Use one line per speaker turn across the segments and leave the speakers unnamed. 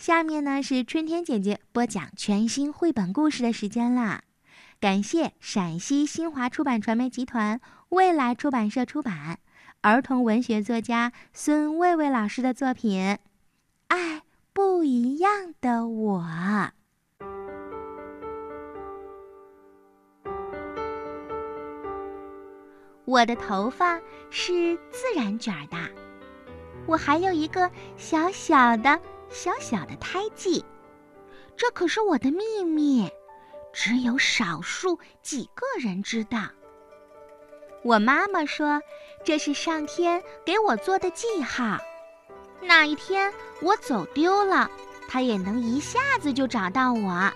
下面呢是春天姐姐播讲全新绘本故事的时间啦！感谢陕西新华出版传媒集团未来出版社出版，儿童文学作家孙卫卫老师的作品《爱不一样的我》。我的头发是自然卷的，我还有一个小小的。小小的胎记，这可是我的秘密，只有少数几个人知道。我妈妈说，这是上天给我做的记号。哪一天我走丢了，她也能一下子就找到我，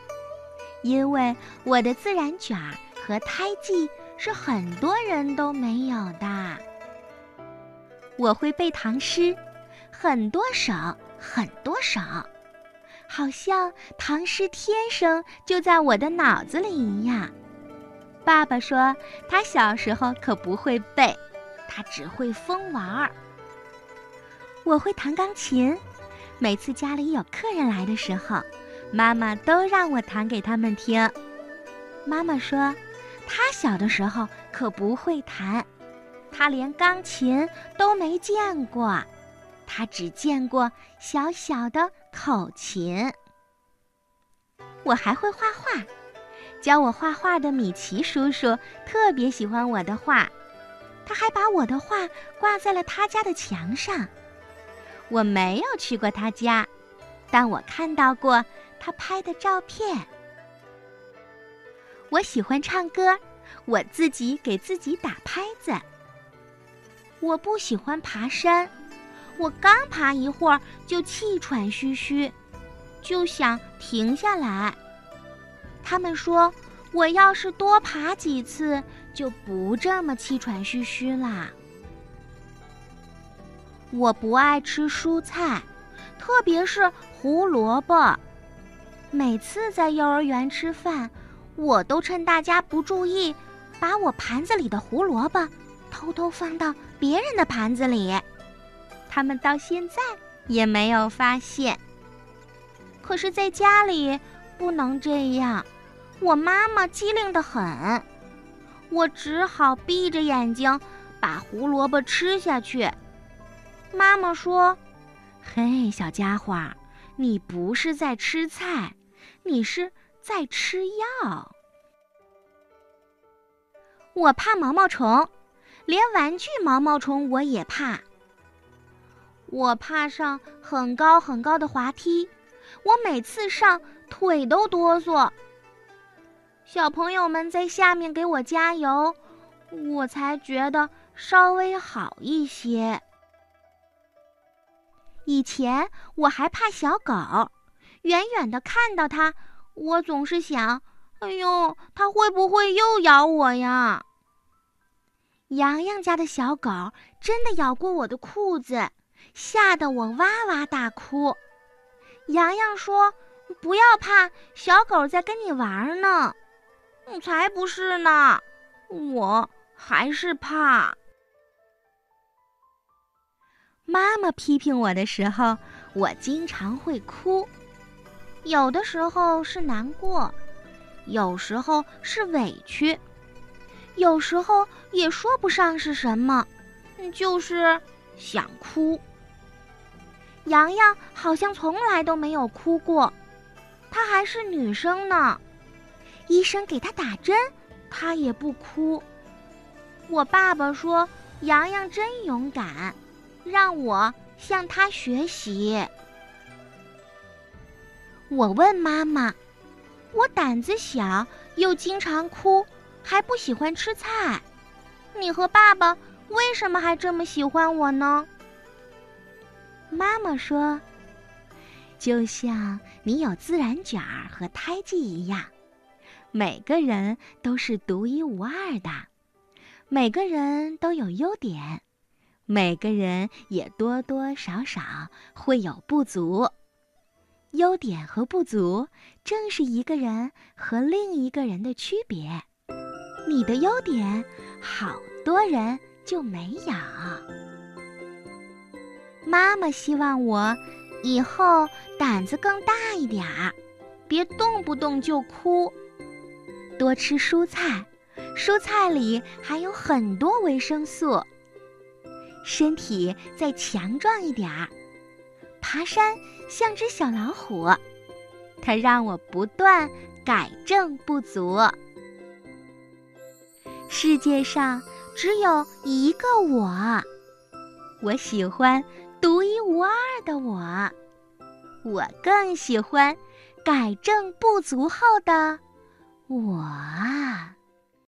因为我的自然卷和胎记是很多人都没有的。我会背唐诗，很多首。很多首，好像唐诗天生就在我的脑子里一样。爸爸说他小时候可不会背，他只会疯玩儿。我会弹钢琴，每次家里有客人来的时候，妈妈都让我弹给他们听。妈妈说，他小的时候可不会弹，他连钢琴都没见过。他只见过小小的口琴。我还会画画，教我画画的米奇叔叔特别喜欢我的画，他还把我的画挂在了他家的墙上。我没有去过他家，但我看到过他拍的照片。我喜欢唱歌，我自己给自己打拍子。我不喜欢爬山。我刚爬一会儿就气喘吁吁，就想停下来。他们说，我要是多爬几次，就不这么气喘吁吁啦。我不爱吃蔬菜，特别是胡萝卜。每次在幼儿园吃饭，我都趁大家不注意，把我盘子里的胡萝卜偷偷放到别人的盘子里。他们到现在也没有发现。可是，在家里不能这样，我妈妈机灵的很，我只好闭着眼睛把胡萝卜吃下去。妈妈说：“嘿，小家伙，你不是在吃菜，你是在吃药。”我怕毛毛虫，连玩具毛毛虫我也怕。我怕上很高很高的滑梯，我每次上腿都哆嗦。小朋友们在下面给我加油，我才觉得稍微好一些。以前我还怕小狗，远远的看到它，我总是想：哎呦，它会不会又咬我呀？洋洋家的小狗真的咬过我的裤子。吓得我哇哇大哭，洋洋说：“不要怕，小狗在跟你玩呢。”“才不是呢，我还是怕。”妈妈批评我的时候，我经常会哭，有的时候是难过，有时候是委屈，有时候也说不上是什么，就是想哭。洋洋好像从来都没有哭过，她还是女生呢。医生给她打针，她也不哭。我爸爸说：“洋洋真勇敢，让我向她学习。”我问妈妈：“我胆子小，又经常哭，还不喜欢吃菜，你和爸爸为什么还这么喜欢我呢？”妈妈说：“就像你有自然卷儿和胎记一样，每个人都是独一无二的，每个人都有优点，每个人也多多少少会有不足。优点和不足正是一个人和另一个人的区别。你的优点，好多人就没有。”妈妈希望我以后胆子更大一点儿，别动不动就哭。多吃蔬菜，蔬菜里还有很多维生素。身体再强壮一点儿，爬山像只小老虎，它让我不断改正不足。世界上只有一个我，我喜欢独一无二的我，我更喜欢改正不足后的我啊。